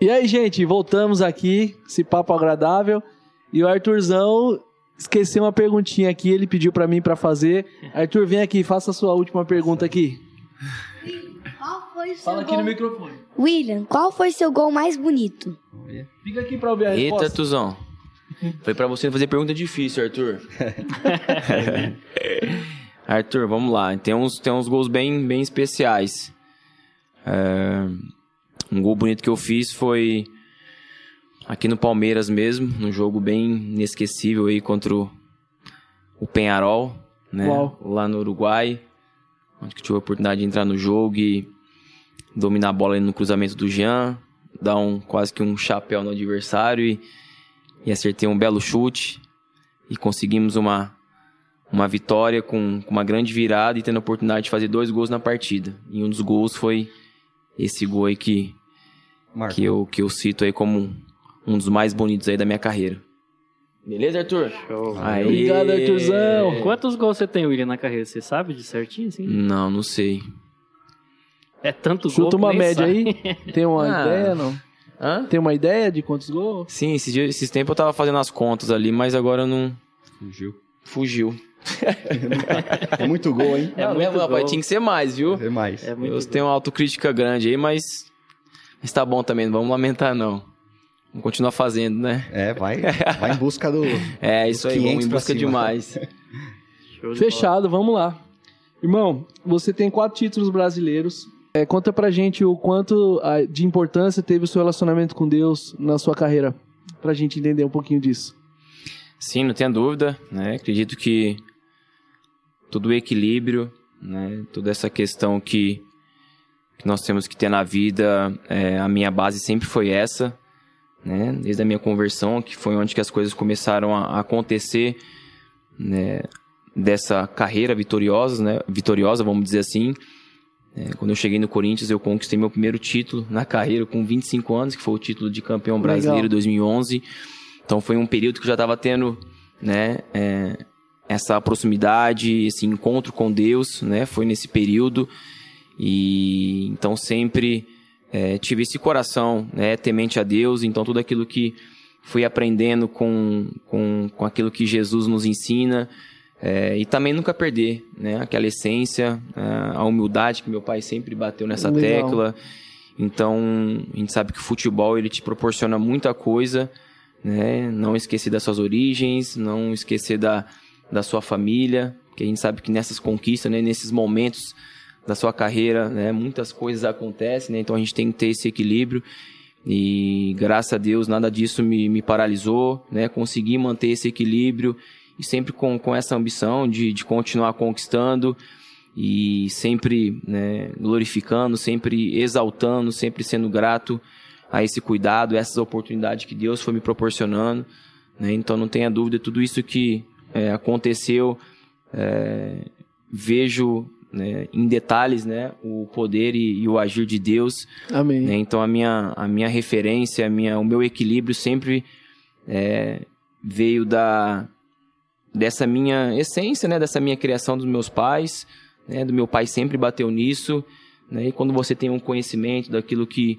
E aí, gente, voltamos aqui, esse papo agradável. E o Arthurzão esqueceu uma perguntinha aqui, ele pediu pra mim pra fazer. Arthur, vem aqui, faça a sua última pergunta aqui. Qual foi o seu Fala aqui gol... no microfone. William, qual foi seu gol mais bonito? Fica aqui pra ouvir a Eita, resposta. Tuzão. Foi pra você fazer pergunta difícil, Arthur. Arthur, vamos lá. Tem uns, tem uns gols bem, bem especiais. É, um gol bonito que eu fiz foi aqui no Palmeiras mesmo, num jogo bem inesquecível aí contra o, o Penharol, né? Uau. Lá no Uruguai, onde que eu tive a oportunidade de entrar no jogo e dominar a bola no cruzamento do Jean, dar um quase que um chapéu no adversário e, e acertei um belo chute e conseguimos uma uma vitória com, com uma grande virada e tendo a oportunidade de fazer dois gols na partida. E um dos gols foi esse gol aí que, Marco. que, eu, que eu cito aí como um, um dos mais bonitos aí da minha carreira. Beleza, Arthur? Show. Aê. Obrigado, Arthurzão. Quantos gols você tem, William, na carreira? Você sabe de certinho, assim? Não, não sei. É tanto gol Chuta uma média sabe. aí. Tem uma Ah. ideia, não? Hã? Tem uma ideia de quantos gols? Sim, esses, dias, esses tempos eu tava fazendo as contas ali, mas agora não Fugiu. fugiu. É muito gol, hein? É não, muito mesmo, rapaz, gol. tinha que ser mais, viu? É mais. É muito Eu gol. tenho uma autocrítica grande aí, mas, mas tá bom também, não vamos lamentar não. Vamos continuar fazendo, né? É, vai, vai em busca do. É, isso aí, vamos 500 em busca cima. de de bola. Fechado, vamos lá. Irmão, você tem quatro títulos brasileiros. É, conta pra gente o quanto de importância teve o seu relacionamento com Deus na sua carreira. Pra gente entender um pouquinho disso. Sim, não tenha dúvida, né? Acredito que todo o equilíbrio, né? Toda essa questão que, que nós temos que ter na vida, é, a minha base sempre foi essa, né? Desde a minha conversão, que foi onde que as coisas começaram a, acontecer, né? Dessa carreira vitoriosa, né? Vitoriosa, vamos dizer assim. É, quando eu cheguei no Corinthians, eu conquistei meu primeiro título na carreira com 25 anos, que foi o título de campeão Legal. brasileiro 2011. Então foi um período que eu já estava tendo, né, é, essa proximidade, esse encontro com Deus, né, foi nesse período. E então sempre é, tive esse coração, né, temente a Deus. Então tudo aquilo que fui aprendendo com, com, com aquilo que Jesus nos ensina. é, e também nunca perder, né, aquela essência, a- humildade que meu pai sempre bateu nessa Legal. tecla. Então, a gente sabe que o futebol ele te proporciona muita coisa, né? Não esquecer das suas origens, não esquecer da, da sua família, que a gente sabe que nessas conquistas, né, nesses momentos da sua carreira, né, muitas coisas acontecem, né? Então a gente tem que ter esse equilíbrio. E graças a Deus nada disso me, me paralisou, né? Consegui manter esse equilíbrio e sempre com, com essa ambição de, de continuar conquistando e sempre né, glorificando, sempre exaltando, sempre sendo grato a esse cuidado, essas oportunidades que Deus foi me proporcionando. né? Então não tenha dúvida, tudo isso que é, aconteceu, é, vejo né, em detalhes né, o poder e, e o agir de Deus. Amém. né? Então a minha, a minha referência, a minha, o meu equilíbrio sempre é, veio da dessa minha essência, né, dessa minha criação dos meus pais, né, do meu pai sempre bateu nisso, né, e quando você tem um conhecimento daquilo que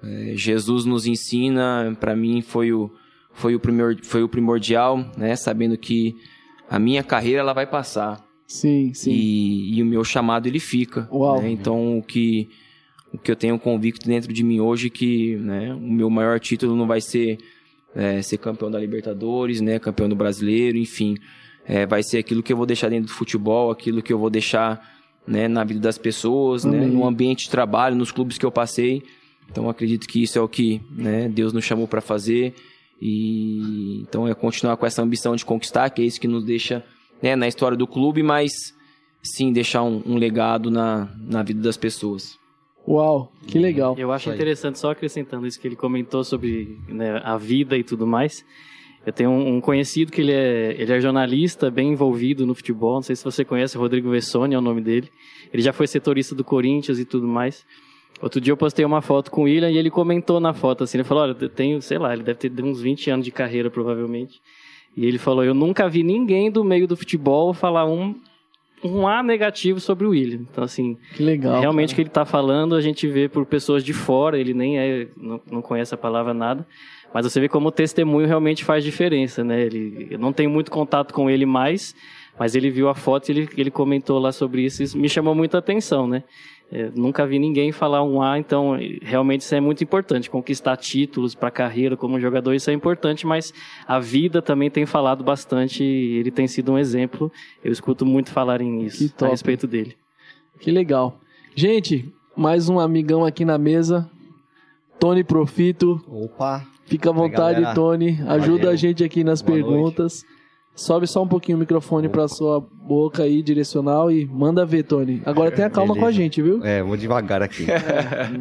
é, Jesus nos ensina, para mim foi o foi o primor, foi o primordial, né, sabendo que a minha carreira ela vai passar, Sim, sim. e, e o meu chamado ele fica. Uau. né? Então o que o que eu tenho convicto dentro de mim hoje é que né, o meu maior título não vai ser é, ser campeão da Libertadores, né, campeão do Brasileiro, enfim, É, vai ser aquilo que eu vou deixar dentro do futebol, aquilo que eu vou deixar né, na vida das pessoas, né, no ambiente de trabalho, nos clubes que eu passei. Então acredito que isso é o que né, Deus nos chamou para fazer e então é continuar com essa ambição de conquistar, que é isso que nos deixa né, na história do clube, mas sim deixar um, um legado na, na vida das pessoas. Uau, que legal. Eu acho interessante, só acrescentando isso que ele comentou sobre né, a vida e tudo mais. Eu tenho um, um conhecido que ele é, ele é jornalista, bem envolvido no futebol. Não sei se você conhece, Rodrigo Vessoni é o nome dele. Ele já foi setorista do Corinthians e tudo mais. Outro dia eu postei uma foto com o William e ele comentou na foto assim, ele falou, olha, eu tenho, sei lá, ele deve ter uns 20 anos de carreira provavelmente. E ele falou, eu nunca vi ninguém do meio do futebol falar um um A negativo sobre o William. Então, assim, Que legal. realmente o que ele está falando, a gente vê por pessoas de fora, ele nem é, não, não conhece a palavra nada, mas você vê como o testemunho realmente faz diferença, né? Ele, eu não tenho muito contato com ele mais, mas ele viu a foto e ele, ele comentou lá sobre isso, isso me chamou muita atenção, né? É, nunca vi ninguém falar um A, então realmente isso é muito importante. Conquistar títulos para a carreira como jogador, isso é importante, mas a vida também tem falado bastante ele tem sido um exemplo. Eu escuto muito falarem isso a respeito dele. Que legal. Gente, mais um amigão aqui na mesa. Tony Profito. Opa, Fica à vontade. Tony. Ajuda Valeu. a gente aqui nas Boa perguntas. Sobe só um pouquinho o microfone pra sua boca aí, direcional, e manda ver, Tony. Agora tenha calma Beleza. com a gente, viu? é, vou devagar aqui.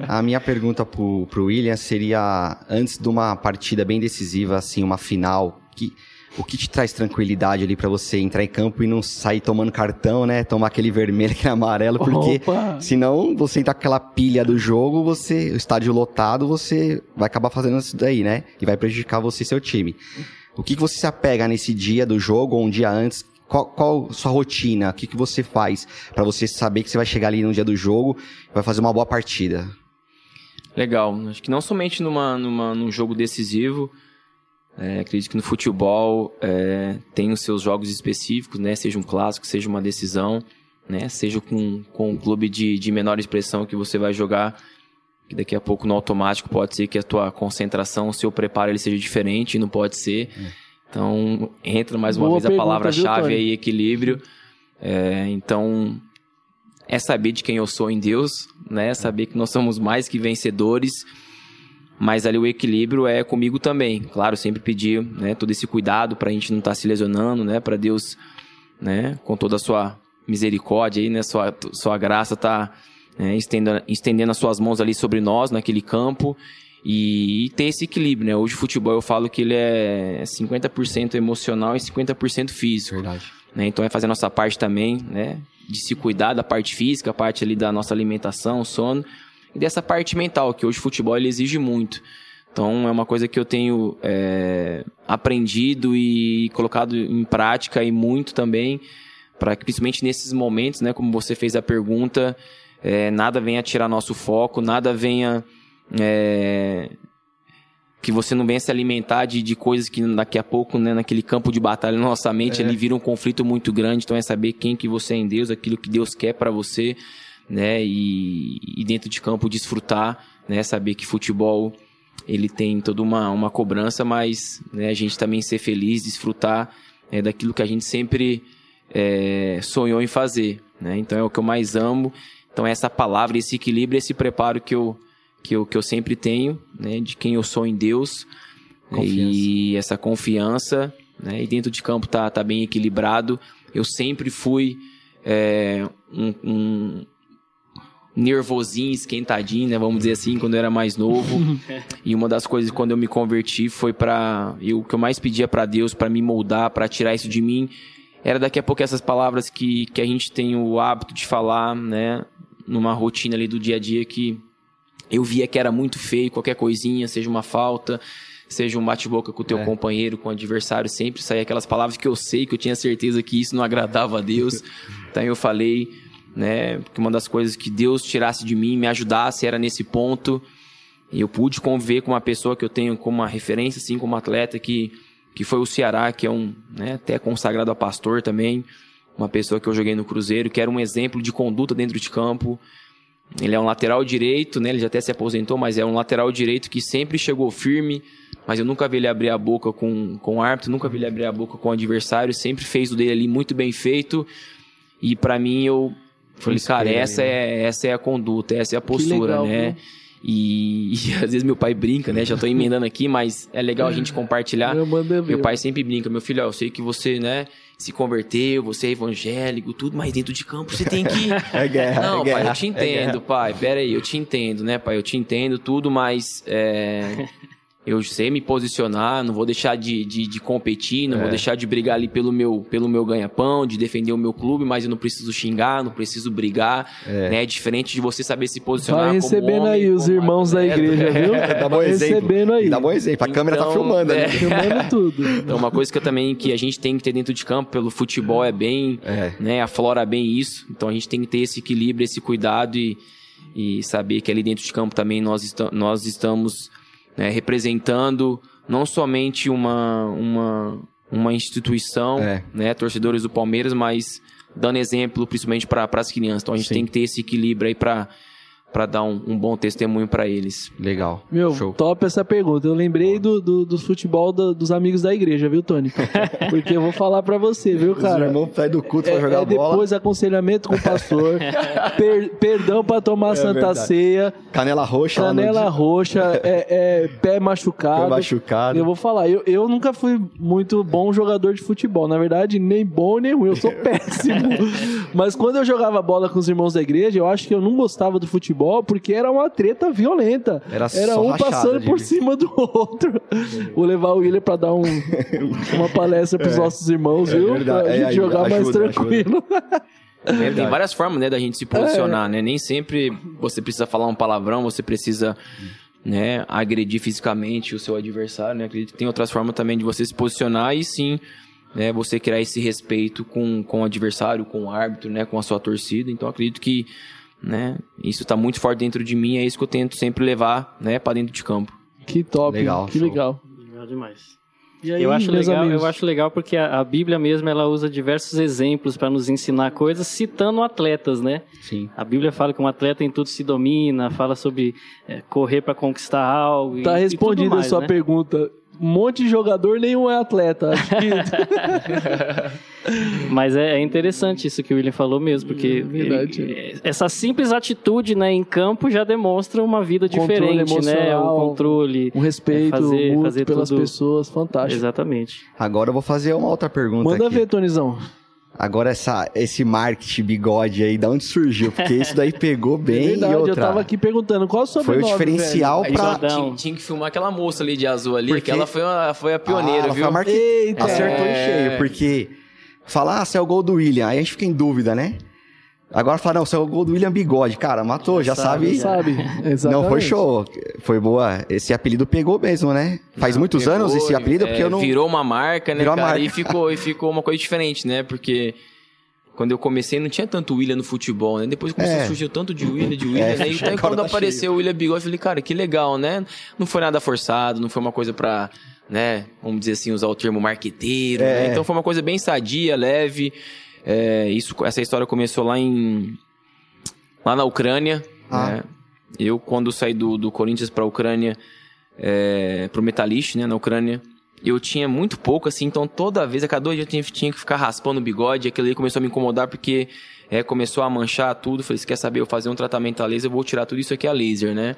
A minha pergunta pro, pro William seria, antes de uma partida bem decisiva, assim, uma final, que, o que te traz tranquilidade ali pra você entrar em campo e não sair tomando cartão, né? Tomar aquele vermelho, aquele amarelo, porque Opa! senão você com aquela pilha do jogo, você, o estádio lotado, você vai acabar fazendo isso daí, né? E vai prejudicar você e seu time. O que, que você se apega nesse dia do jogo ou um dia antes? Qual, qual sua rotina? O que, que você faz pra você saber que você vai chegar ali no dia do jogo e vai fazer uma boa partida? Legal. Acho que não somente numa, numa, num jogo decisivo. é, acredito que no futebol é, tem os seus jogos específicos, né? Seja um clássico, seja uma decisão, né? Seja com, com um clube de, de menor expressão que você vai jogar. Que daqui a pouco no automático pode ser que a tua concentração, o seu preparo ele seja diferente, não pode ser. Então entra mais uma Boa vez a palavra-chave aí, equilíbrio. É, então é saber de quem eu sou em Deus, né? Saber que nós somos mais que vencedores. Mas ali o equilíbrio é comigo também. Claro, sempre pedir, né, todo esse cuidado para a gente não estar se lesionando, né, para Deus, né, com toda a sua misericórdia aí, né, sua sua graça tá né, estendendo, estendendo as suas mãos ali sobre nós naquele campo e, e ter esse equilíbrio, né? Hoje o futebol eu falo que ele é 50% emocional e 50% físico Verdade. né? Então é fazer a nossa parte também, né? De se cuidar da parte física, a parte ali da nossa alimentação, sono, e dessa parte mental, que hoje o futebol ele exige muito. Então é uma coisa que eu tenho é, aprendido e colocado em prática e muito também, para que principalmente nesses momentos, né? Como você fez a pergunta, é, nada venha tirar nosso foco, nada venha é, que você não venha se alimentar de, de coisas que daqui a pouco, né, naquele campo de batalha na nossa mente, ele vira um conflito muito grande. Então é saber quem que você é em Deus, aquilo que Deus quer para você, né, e, e dentro de campo desfrutar, né, saber que futebol ele tem toda uma, uma cobrança, mas né, a gente também ser feliz, desfrutar é, daquilo que a gente sempre é, sonhou em fazer, né? Então é o que eu mais amo. Então essa palavra, esse equilíbrio, esse preparo que eu que eu, que eu sempre tenho, né, de quem eu sou em Deus e essa confiança, né, e dentro de campo tá, tá bem equilibrado. Eu sempre fui é, um, um nervosinho, esquentadinho, né, vamos dizer assim, quando eu era mais novo. e uma das coisas quando eu me converti foi para o que eu mais pedia para Deus para me moldar, para tirar isso de mim, era daqui a pouco essas palavras que, que a gente tem o hábito de falar, né, numa rotina ali do dia a dia que eu via que era muito feio, qualquer coisinha, seja uma falta, seja um bate-boca com o teu É. companheiro, com o adversário, sempre saía aquelas palavras que eu sei, que eu tinha certeza que isso não agradava a Deus. então eu falei, né, que uma das coisas que Deus tirasse de mim, me ajudasse, era nesse ponto. E eu pude conviver com uma pessoa que eu tenho como uma referência, assim, como atleta, que, que foi o Ceará, que é um, né, até consagrado a pastor também. Uma pessoa que eu joguei no Cruzeiro, que era um exemplo de conduta dentro de campo. Ele é um lateral direito, né? Ele já até se aposentou, mas é um lateral direito que sempre chegou firme. Mas eu nunca vi ele abrir a boca com, com o árbitro, nunca vi ele abrir a boca com o adversário. Sempre fez o dele ali muito bem feito. E pra mim eu falei, cara, essa ali, é, essa é a conduta, essa é a postura, legal, né? viu? E, e às vezes meu pai brinca, né? Já tô emendando aqui, mas é legal a gente compartilhar. Eu mando ver. Meu pai sempre brinca, meu filho, ó, eu sei que você, né, se converteu, você é evangélico, tudo, mas dentro de campo você tem que. É guerra, Não, é guerra, pai, eu te é entendo, guerra. pai. Pera aí, eu te entendo, né, pai? Eu te entendo tudo, mas. É... eu sei me posicionar, não vou deixar de, de, de competir, não É. vou deixar de brigar ali pelo meu, pelo meu ganha-pão, de defender o meu clube, mas eu não preciso xingar, não preciso brigar, É. né? Diferente de você saber se posicionar Vai como recebendo homem, aí os como irmãos da igreja, viu? Dá bom Vai exemplo. recebendo aí. Dá bom exemplo. A câmera tá Então, filmando, é. né? Filmando tudo. Então, uma coisa que eu também que a gente tem que ter dentro de campo, pelo futebol é bem, É. né, aflora bem isso. Então a gente tem que ter esse equilíbrio, esse cuidado e, e saber que ali dentro de campo também nós, esta- nós estamos né, representando não somente uma, uma, uma instituição, É. né, torcedores do Palmeiras, mas dando exemplo principalmente para as crianças. Então a gente Sim. tem que ter esse equilíbrio aí para para dar um, um bom testemunho para eles. Legal. Meu, Show. top essa pergunta. Eu lembrei do, do, do futebol da- dos amigos da igreja, viu, Tony? Porque eu vou falar pra você, viu, Os cara? irmãos saem do culto É, pra jogar é bola. depois aconselhamento com o pastor, per- perdão pra tomar a Santa É verdade. Ceia, Canela roxa. canela roxa, é, é pé machucado. Pé machucado. Eu vou falar, eu, eu nunca fui muito bom jogador de futebol. Na verdade, nem bom nem ruim, eu sou péssimo. Mas quando eu jogava bola com os irmãos da igreja, eu acho que eu não gostava do futebol porque era uma treta violenta. Era Era só um rachada, passando por cima do outro. Vou levar o William pra dar um, uma palestra pros nossos irmãos, É viu? verdade. Pra É, gente jogar mais ajuda, tranquilo. É, tem várias formas, né, da gente se É. posicionar, né? Nem sempre você precisa falar um palavrão, você precisa, né, agredir fisicamente o seu adversário, né? Acredito que tem outras formas também de você se posicionar e sim, né, você criar esse respeito com, com o adversário, com o árbitro, né, com a sua torcida. Então acredito que, né, isso tá muito forte dentro de mim, é isso que eu tento sempre levar, né, para dentro de campo. Que top, Legal, que show. legal. Legal demais. E aí, eu acho legal, amigos? eu acho legal porque a, a Bíblia mesmo ela usa diversos exemplos para nos ensinar coisas, citando atletas, né? Sim. A Bíblia fala que um atleta em tudo se domina, fala sobre é, correr para conquistar algo. e- Tá e tudo respondida a mais, sua né? pergunta. Um monte de jogador, nenhum é atleta. Acho que Mas é, é interessante isso que o William falou mesmo, porque verdade. ele- essa simples atitude né, em campo já demonstra uma vida Controle diferente, né? O controle. um respeito É, fazer- fazer pelas tudo- pessoas, fantástico. Exatamente. Agora eu vou fazer uma outra pergunta Manda aqui. ver, Tonizão. Agora essa, esse marketing bigode aí, da onde surgiu? Porque isso daí pegou bem é verdade, e outra. eu tava aqui perguntando qual é o Foi sobrenome, o diferencial Aí pra... Tinha, tinha que filmar aquela moça ali de azul ali, Porque- que ela foi, uma, foi a pioneira, Ah, viu? foi a marque- Eita. Acertou em É. cheio, porque... Falar, ah, se é o gol do William, aí a gente fica em dúvida, né? Agora falar, não, se é o gol do William Bigode. Cara, matou, já, sabe. velho. Sabe? Exatamente. Não, foi show. Foi boa. Esse apelido pegou mesmo, né? Faz Não, muitos pegou, anos esse apelido, é, porque eu não... Virou uma marca, né, Virou cara? marca. E ficou, e ficou uma coisa diferente, né? Porque quando eu comecei não tinha tanto William no futebol, né? Depois começou É. a surgir tanto de William, de William, É, né? Então quando tá apareceu o William Bigode, eu falei, cara, que legal, né? Não foi nada forçado, não foi uma coisa pra, né? Vamos dizer assim, usar o termo marqueteiro, É. né? Então foi uma coisa bem sadia, leve. É, isso, essa história começou lá em... Lá na Ucrânia, Ah. né? Eu, quando saí do, do Corinthians pra Ucrânia, é, pro Metalist, né, na Ucrânia, eu tinha muito pouco, assim, então toda vez, a cada dois dias eu tinha, tinha que ficar raspando o bigode, aquilo aí começou a me incomodar porque é, começou a manchar tudo, falei, se quer saber, eu fazer um tratamento a laser, eu vou tirar tudo isso aqui a laser, né?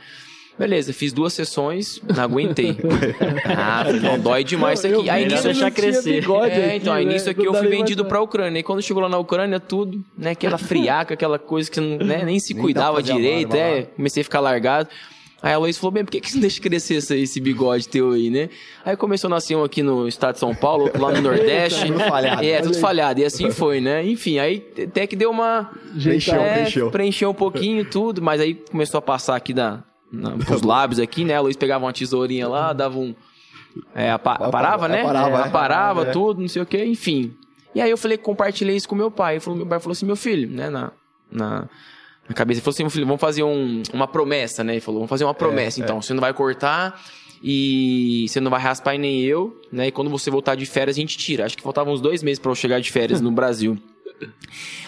Beleza, fiz duas sessões, não aguentei. ah, não, dói demais isso aqui. Aí eu deixar crescer. bigode é, aqui, então, aí né? nisso aqui eu fui vendido pra Ucrânia. E quando chegou lá na Ucrânia, tudo, né? Aquela friaca, aquela coisa que né, nem se Nem cuidava direito, barba é. lá. Comecei a ficar largado. Aí a Luiz falou, bem, por que, que você não deixa crescer esse, esse bigode teu aí, né? Aí começou a nascer um aqui no estado de São Paulo, outro lá no Nordeste. Tudo falhado. É, tudo falhado. E assim foi, né? Enfim, aí até que deu uma... Preencheu, é, preencheu. preencheu um pouquinho tudo, mas aí começou a passar aqui da, na, pros lábios aqui, né? A Luiz pegava uma tesourinha lá, dava um... É, apa- parava, né? Aparava, É, né? aparava, É. tudo, não sei o que, enfim. E aí eu falei, compartilhei isso com meu pai. Falou, meu pai falou assim, meu filho, né, na, na, na cabeça, ele falou assim, meu filho, vamos fazer um- uma promessa, né? Ele falou, vamos fazer uma promessa, então. Você não vai cortar e você não vai raspar nem eu, né? E quando você voltar de férias, a gente tira. Acho que faltavam uns dois meses pra eu chegar de férias no Brasil.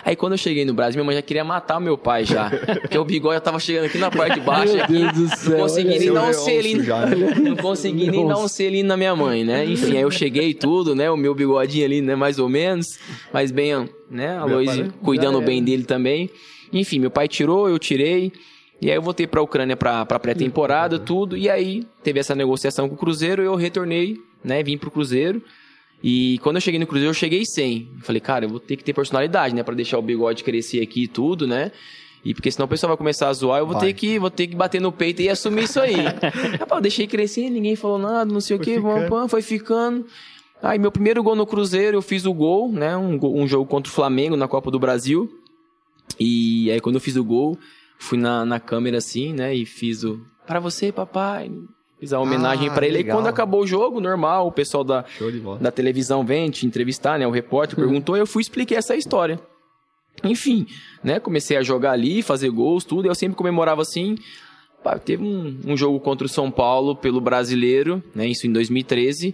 Aí quando eu cheguei no Brasil, minha mãe já queria matar o meu pai já. Porque o bigode já tava chegando aqui na parte de baixo. Meu aqui, Deus do não céu, consegui olha nem dar um selinho. já, né? Não consegui nem dar um selinho na minha mãe, né? Enfim, aí eu cheguei tudo, né? O meu bigodinho ali, né? Mais ou menos. Mas bem, né? A pai, cuidando bem dele também. Enfim, meu pai tirou, eu tirei. E aí eu voltei pra Ucrânia pra, pra pré-temporada, tudo. E aí teve essa negociação com o Cruzeiro, eu retornei, né? Vim pro Cruzeiro. E quando eu cheguei no Cruzeiro, eu cheguei sem. Falei, cara, eu vou ter que ter personalidade, né? Pra deixar o bigode crescer aqui e tudo, né? E porque senão o pessoal vai começar a zoar, eu vou Vai. ter que vou ter que bater no peito e assumir isso aí. Rapaz, eu deixei crescer, ninguém falou nada, não sei o Foi que, vamos, ficando. pam, foi ficando. Aí meu primeiro gol no Cruzeiro, eu fiz o gol, né? Um, gol- um jogo contra o Flamengo na Copa do Brasil. E aí quando eu fiz o gol, fui na, na câmera assim, né? E fiz o para você, papai. Fiz a homenagem Ah, pra ele. legal. E quando acabou o jogo, normal, o pessoal da, da televisão vem te entrevistar, né? O repórter perguntou, eu fui expliquei essa história. Enfim, né? Comecei a jogar ali, fazer gols, tudo. E eu sempre comemorava assim. Pá, teve um, um jogo contra o São Paulo pelo brasileiro, né? Isso em 2013.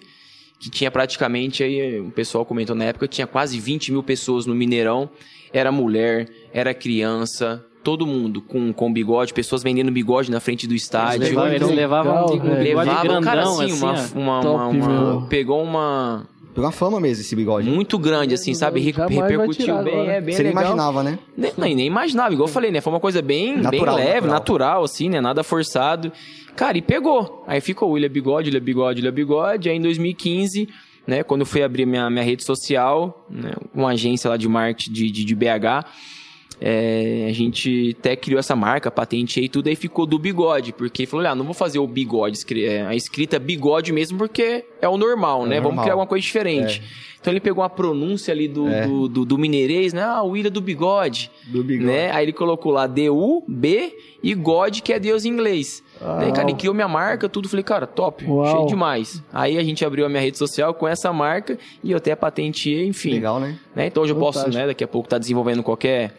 Que tinha praticamente aí, o pessoal comentou na época, tinha quase 20 mil pessoas no Mineirão. Era mulher, era criança, todo mundo com, com bigode, pessoas vendendo bigode na frente do estádio. Eles levavam, eles Legal, levavam um velho. bigode Levava, grandão, cara, assim, assim, uma, uma, Top, uma- uma-. Pegou uma. Pegou uma fama mesmo esse bigode. Muito grande, assim, sabe? Re- repercutiu bem, agora. é bem Você nem legal. imaginava, né? Nem, nem, nem imaginava, igual eu falei, né? Foi uma coisa bem, Natural, bem leve, natural. natural. assim, né? Nada forçado. Cara, e pegou. Aí ficou William Bigode, William Bigode, William Bigode. Aí em 2015, né? Quando eu fui abrir minha, minha rede social, né, uma agência lá de marketing de, de, de BH, é, a gente até criou essa marca, patenteei tudo, aí ficou do bigode, porque falou, ah, não vou fazer o bigode, é, a escrita bigode mesmo, porque é o normal, É né? Vamos normal. criar alguma coisa diferente. Então ele pegou a pronúncia ali do, É. do, do, do mineirês, né? Ah, o William do bigode Do bigode. né? Aí ele colocou lá D-U-B e God, que é Deus em inglês. Daí, cara, ele criou minha marca, tudo. Falei, cara, top, Uau. cheio demais. Aí a gente abriu a minha rede social com essa marca e eu até patenteei, enfim. Legal, né? Né? Então hoje eu posso, né, daqui a pouco tá desenvolvendo qualquer,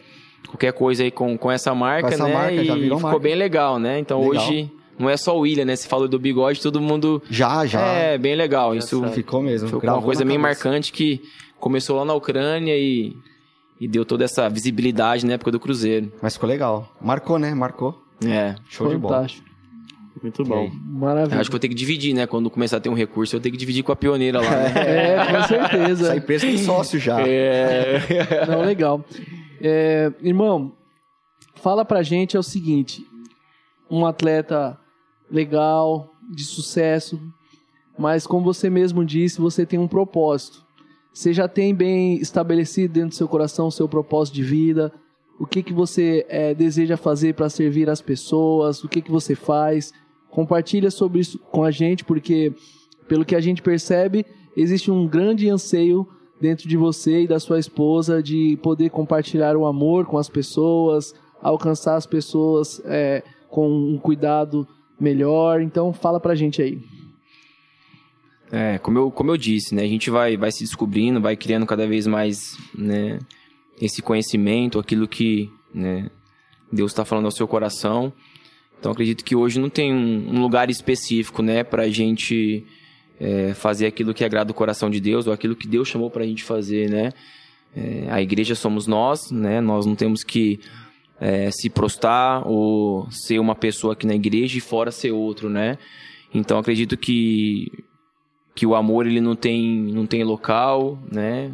qualquer coisa aí com, com essa marca, Com essa né? marca, já e virou ficou marca. bem legal, né? Então Legal. hoje não é só o William, né? Você falou do bigode, todo mundo... Já, já. É, bem legal. Isso Engraçado. Ficou mesmo. foi uma coisa bem cabeça. marcante que começou lá na Ucrânia e, e deu toda essa visibilidade na época do Cruzeiro. Mas ficou legal. Marcou, né? Marcou. É. Show de bola. Fantástico. Muito bom. Maravilha. Eu acho que eu vou ter que dividir, né? Quando começar a ter um recurso, eu tenho que dividir com a pioneira lá, né? É, com Essa certeza. empresa tem sócio já. É. Não, legal. É, irmão, fala pra gente é o seguinte: um atleta legal, de sucesso, mas como você mesmo disse, você tem um propósito. Você já tem bem estabelecido dentro do seu coração o seu propósito de vida? O que, que você é, deseja fazer para servir as pessoas? O que, que você faz? Compartilha sobre isso com a gente, porque pelo que a gente percebe, existe um grande anseio dentro de você e da sua esposa de poder compartilhar o amor com as pessoas, alcançar as pessoas é, com um cuidado melhor. Então, fala pra gente aí. É, como eu, como eu disse, né? A gente vai, vai se descobrindo, vai criando cada vez mais, né? Esse conhecimento, aquilo que, né? Deus está falando ao seu coração. Então, acredito que hoje não tem um, um lugar específico, né? Pra gente é, fazer aquilo que agrada o coração de Deus ou aquilo que Deus chamou pra gente fazer, né? É, a igreja somos nós, né? Nós não temos que é, se prostrar ou ser uma pessoa aqui na igreja e fora ser outro, né? Então acredito que que o amor ele não tem não tem local, né?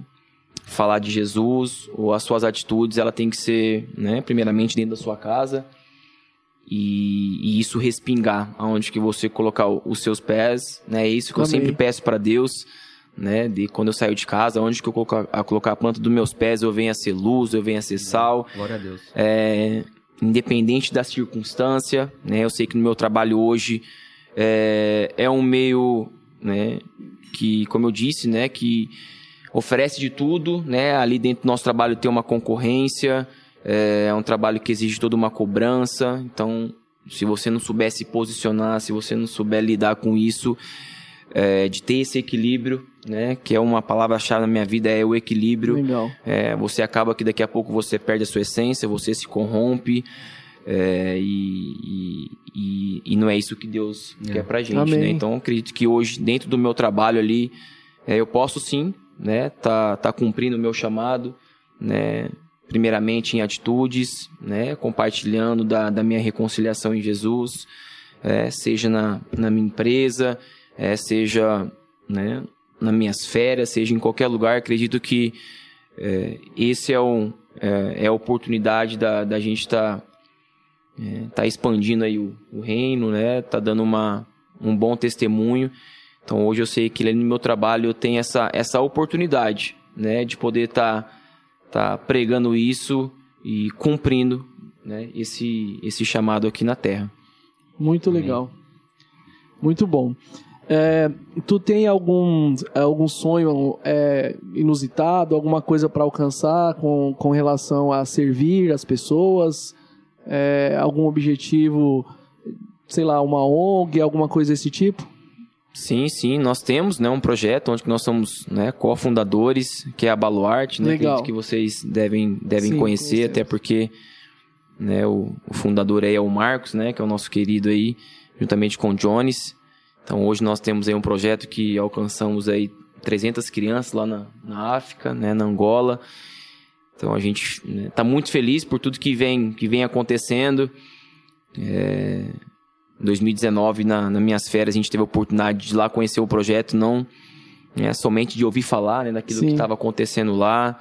Falar de Jesus ou as suas atitudes, ela tem que ser, né? Primeiramente dentro da sua casa e, e isso respingar aonde que você colocar os seus pés, né? É isso que eu Amém. sempre peço para Deus, né? De quando eu saio de casa, onde que eu colocar a colocar a planta dos meus pés, eu venho a ser luz, eu venho a ser sal, Glória a Deus. é, independente da circunstância, né? Eu sei que no meu trabalho hoje é, é um meio, né? Que, como eu disse, né? Que oferece de tudo, né? Ali dentro do nosso trabalho tem uma concorrência, é, é um trabalho que exige toda uma cobrança. Então, se você não souber se posicionar, se você não souber lidar com isso, é, de ter esse equilíbrio, né? Que é uma palavra-chave na minha vida, é o equilíbrio. Legal. É, você acaba que daqui a pouco você perde a sua essência, você se corrompe. é, e, e, e- não é isso que Deus É. quer pra gente, Amém. né? Então, eu acredito que hoje, dentro do meu trabalho ali, é, eu posso sim, né? Tá, tá cumprindo o meu chamado, né? Primeiramente em atitudes, né? Compartilhando da, da minha reconciliação em Jesus, é, seja na, na minha empresa, é, seja, né? Nas minhas férias, seja em qualquer lugar. Acredito que é, esse é, o, é, é a oportunidade da, da gente estar tá expandindo aí o, o reino, né? Tá dando uma, um bom testemunho. Então hoje eu sei que no meu trabalho eu tenho essa, essa oportunidade, né? De poder estar tá, tá pregando isso e cumprindo né, esse, esse chamado aqui na Terra. Muito legal. Muito bom. É, tu tem algum, algum sonho é, inusitado, alguma coisa para alcançar com, com relação a servir as pessoas? É, algum objetivo, sei lá, uma ONG, alguma coisa desse tipo? Sim, sim, nós temos né, um projeto onde nós somos né, cofundadores, que é a Baluarte, né, Legal. que vocês devem, devem Sim, conhecer, conhecemos. até porque né, o, o fundador aí é o Marcos, né, que é o nosso querido aí, juntamente com o Jones. Então hoje nós temos aí um projeto que alcançamos aí 300 crianças lá na, na África, né, na Angola. Então a gente está muito feliz por tudo que vem, que vem acontecendo. É, em 2019, na, nas minhas férias, a gente teve a oportunidade de ir lá conhecer o projeto, não né, somente de ouvir falar né, daquilo Sim. que estava acontecendo lá.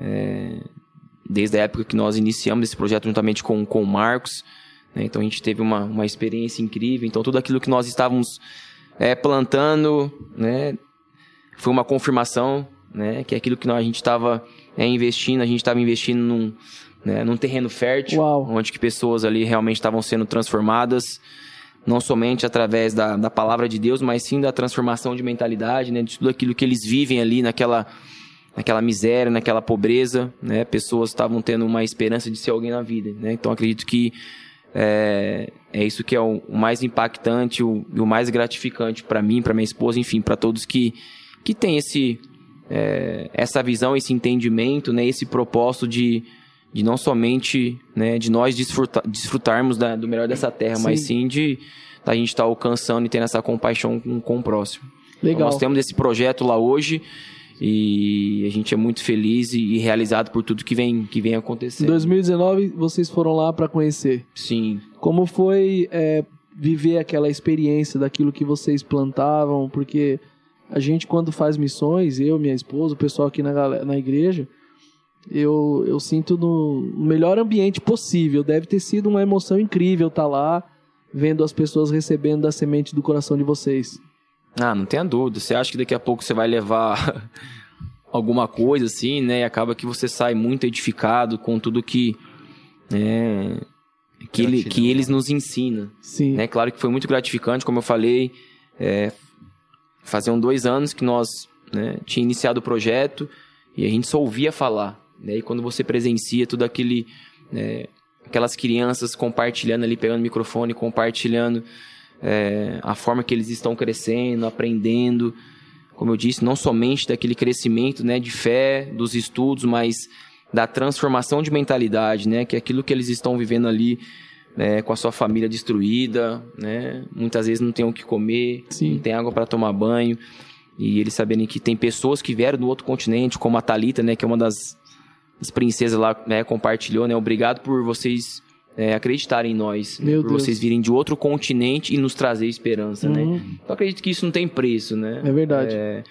É, desde a época que nós iniciamos esse projeto juntamente com, com o Marcos. né, então a gente teve uma, uma experiência incrível. Então tudo aquilo que nós estávamos é, plantando né, foi uma confirmação né, que aquilo que nós, a gente estava é, investindo, a gente estava investindo num, né, num terreno fértil, Uau. onde que pessoas ali realmente estavam sendo transformadas, não somente através da, da palavra de Deus, mas sim da transformação de mentalidade, né, de tudo aquilo que eles vivem ali naquela, naquela miséria, naquela pobreza, né, pessoas estavam tendo uma esperança de ser alguém na vida, né, então acredito que é, é isso que é o, o mais impactante o, o mais gratificante para mim, para minha esposa, enfim, para todos que, que têm esse, é, essa visão, esse entendimento, né, esse propósito de, de não somente né, de nós desfruta, desfrutarmos da- do melhor dessa terra, Sim. mas sim de da gente estar alcançando e tendo essa compaixão com, com o próximo. Então, Legal. nós temos esse projeto lá hoje e a gente é muito feliz e, e realizado por tudo que vem, que vem Em acontecendo. 2000... vocês foram lá para conhecer. Sim, Como foi é, viver aquela experiência daquilo que vocês plantavam? Porque a gente, quando faz missões, eu, minha esposa, o pessoal aqui na, na igreja, eu, eu sinto no melhor ambiente possível. Deve ter sido uma emoção incrível estar lá, vendo as pessoas recebendo da semente do coração de vocês. Ah, não tenha dúvida. Você acha que daqui a pouco você vai levar alguma coisa assim, né? E acaba que você sai muito edificado com tudo que, né, que, ele, que eles nos ensinam. Sim. Né? Claro que foi muito gratificante, como eu falei. É, faziam dois anos que nós né, tinha iniciado o projeto e a gente só ouvia falar. Né? E quando você presencia tudo aquele, né, aquelas crianças compartilhando ali, pegando o microfone, compartilhando é, a forma que eles estão crescendo, aprendendo, como eu disse, não somente daquele crescimento né, de fé, dos estudos, mas da transformação de mentalidade, né, que é aquilo que eles estão vivendo ali né, com a sua família destruída, né, muitas vezes não tem o que comer, Sim. não tem água para tomar banho, e eles saberem que tem pessoas que vieram do outro continente, como a Talita, né, que é uma das, das princesas lá, né, compartilhou, né, obrigado por vocês é, acreditarem em nós, né, por Deus. vocês virem de outro continente e nos trazer esperança, né. Uhum. Eu acredito que isso não tem preço, né. É verdade. É,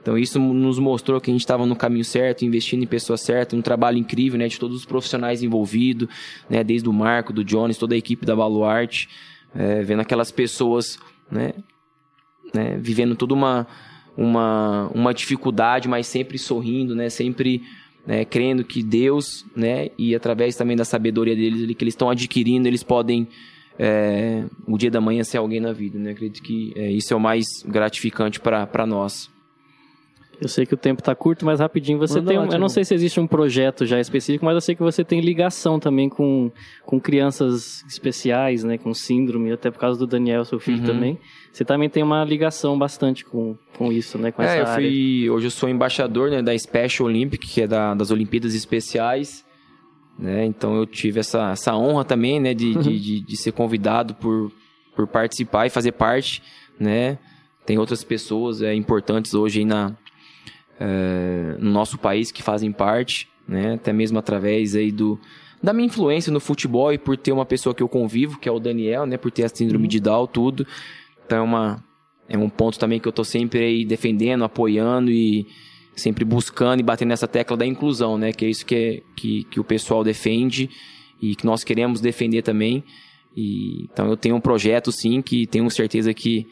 então isso nos mostrou que a gente estava no caminho certo, investindo em pessoas certas, um trabalho incrível, né, de todos os profissionais envolvidos, né, desde o Marco, do Jones, toda a equipe da Baluarte, é, vendo aquelas pessoas, né, né, vivendo toda uma, uma, uma dificuldade, mas sempre sorrindo, né, sempre né, crendo que Deus, né, e através também da sabedoria deles, que eles estão adquirindo, eles podem é, o dia da manhã ser alguém na vida, né? Acredito que é, isso é o mais gratificante para nós. Eu sei que o tempo tá curto, mas rapidinho você Manda tem. lá, um- eu não sei se existe um projeto já específico, mas eu sei que você tem ligação também com, com crianças especiais, né? Com síndrome, até por causa do Daniel, seu filho Uhum. também. Você também tem uma ligação bastante com, com isso, né? Com essa É, eu área. fui, hoje eu sou embaixador né, da Special Olympic, que é da, das Olimpíadas Especiais. Né? Então eu tive essa, essa honra também né, de, de, de, de ser convidado por, por participar e fazer parte. Né? Tem outras pessoas é, importantes hoje aí na, é, no nosso país que fazem parte, né? até mesmo através aí do, da minha influência no futebol e por ter uma pessoa que eu convivo, que é o Daniel, né? por ter a síndrome de Down, tudo. Então é, uma, é um ponto também que eu tô sempre aí defendendo, apoiando e sempre buscando e batendo nessa tecla da inclusão, né? Que é isso que, é, que, que o pessoal defende e que nós queremos defender também. E, então eu tenho um projeto sim que tenho certeza que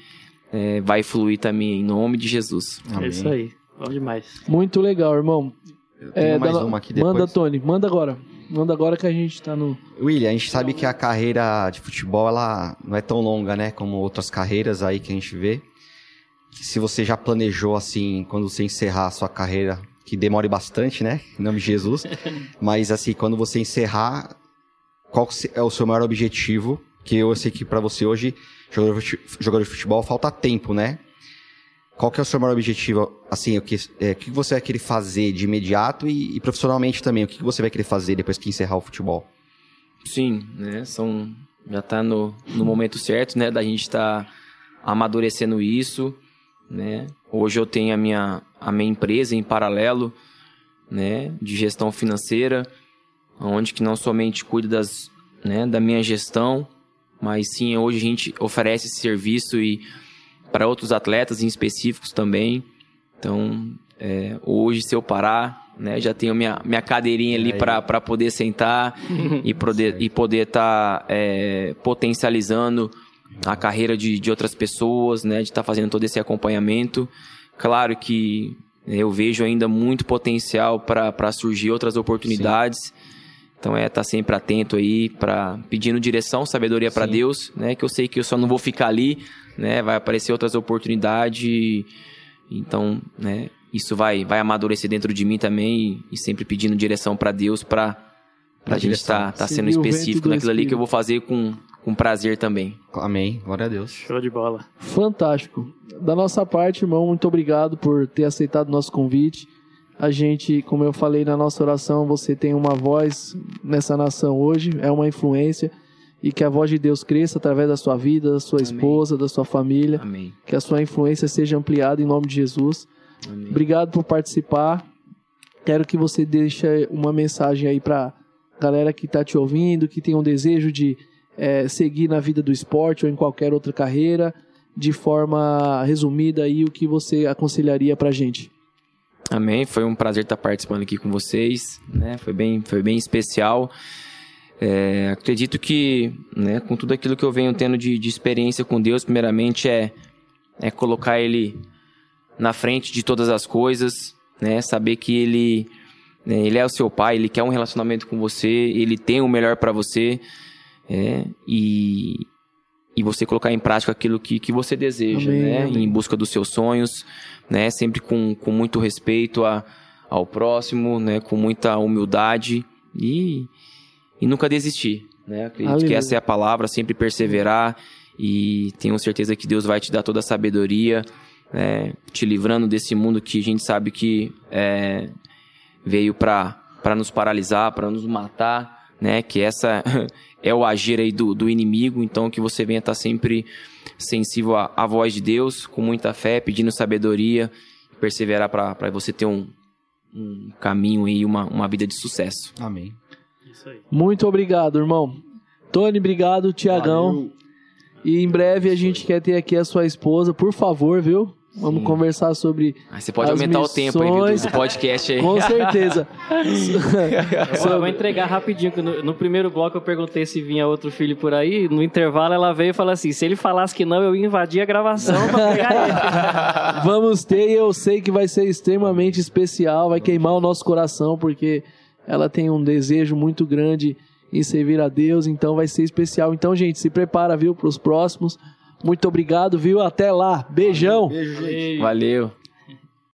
é, vai fluir também em nome de Jesus. É isso aí. Bom demais. Muito legal, irmão. Eu tenho É, mais dá- uma aqui depois. Manda, Tony, manda agora. Manda agora que a gente tá no. William, a gente sabe que a carreira de futebol ela não é tão longa, né? Como outras carreiras aí que a gente vê. Se você já planejou, assim, quando você encerrar a sua carreira, que demore bastante, né? Em nome de Jesus. Mas, assim, quando você encerrar, qual é o seu maior objetivo? Que eu sei que para você hoje, jogador de futebol, falta tempo, né? Qual que é o seu maior objetivo? Assim, o que, é, o que você vai querer fazer de imediato e, e, profissionalmente também? O que você vai querer fazer depois que encerrar o futebol? Sim, né? São, já está no, no momento certo, né? Da gente estar tá amadurecendo isso, né? Hoje eu tenho a minha, a minha empresa em paralelo, né? De gestão financeira, onde que não somente cuido das, né? Da minha gestão, mas sim hoje a gente oferece esse serviço e para outros atletas em específicos também. Então, é, hoje, se eu parar, né, já tenho minha, minha cadeirinha ali para poder sentar e poder e poder estar tá, é, potencializando a carreira de, de outras pessoas, né, de estar tá fazendo todo esse acompanhamento. Claro que eu vejo ainda muito potencial para surgir outras oportunidades. Sim. Então é estar tá sempre atento aí para pedindo direção, sabedoria para Deus, né? Que eu sei que eu só não vou ficar ali né? Vai aparecer outras oportunidades. Então, né? Isso vai, vai amadurecer dentro de mim também e, e sempre pedindo direção para Deus para a gente estar tá, tá sendo específico naquilo ali que eu vou fazer com, com prazer também. Amém. Glória a Deus. Show de bola. Fantástico. Da nossa parte, irmão, muito obrigado por ter aceitado o nosso convite. A gente, como eu falei na nossa oração, você tem uma voz nessa nação hoje, é uma influência e que a voz de Deus cresça através da sua vida, da sua Amém. esposa, da sua família. Amém. Que a sua influência seja ampliada em nome de Jesus. Amém. Obrigado por participar. Quero que você deixe uma mensagem aí para galera que está te ouvindo, que tem um desejo de é, seguir na vida do esporte ou em qualquer outra carreira, de forma resumida aí o que você aconselharia para gente. Amém. Foi um prazer estar participando aqui com vocês, né? Foi bem, foi bem especial. É, acredito que, né, com tudo aquilo que eu venho tendo de, de experiência com Deus, primeiramente é, é colocar Ele na frente de todas as coisas, né, saber que Ele, né, ele é o seu Pai, Ele quer um relacionamento com você, Ele tem o melhor para você, é, e, e você colocar em prática aquilo que, que você deseja, amém, né, amém. em busca dos seus sonhos, né, sempre com, com muito respeito a, ao próximo, né, com muita humildade e e nunca desistir. Né? Acredito Aleluia. que essa é a palavra, sempre perseverar e tenho certeza que Deus vai te dar toda a sabedoria, é, te livrando desse mundo que a gente sabe que é, veio para nos paralisar, para nos matar, né? Que essa é o agir aí do, do inimigo, então que você venha estar sempre sensível à, à voz de Deus, com muita fé, pedindo sabedoria, perseverar para você ter um, um caminho e uma, uma vida de sucesso. Amém. Muito obrigado, irmão. Tony, obrigado. Tiagão. E em breve a gente quer ter aqui a sua esposa, por favor, viu? Vamos Sim. conversar sobre. Ah, você pode aumentar missões. o tempo aí do podcast aí. Com certeza. eu vou entregar rapidinho. No, no, primeiro bloco eu perguntei se vinha outro filho por aí. No intervalo ela veio e falou assim: se ele falasse que não, eu ia invadir a gravação pra pegar ele. Vamos ter, e eu sei que vai ser extremamente especial, vai queimar o nosso coração, porque ela tem um desejo muito grande em servir a Deus, então vai ser especial. Então, gente, se prepara, viu, para os próximos. Muito obrigado, viu? Até lá. Beijão. Beijo, gente. Valeu.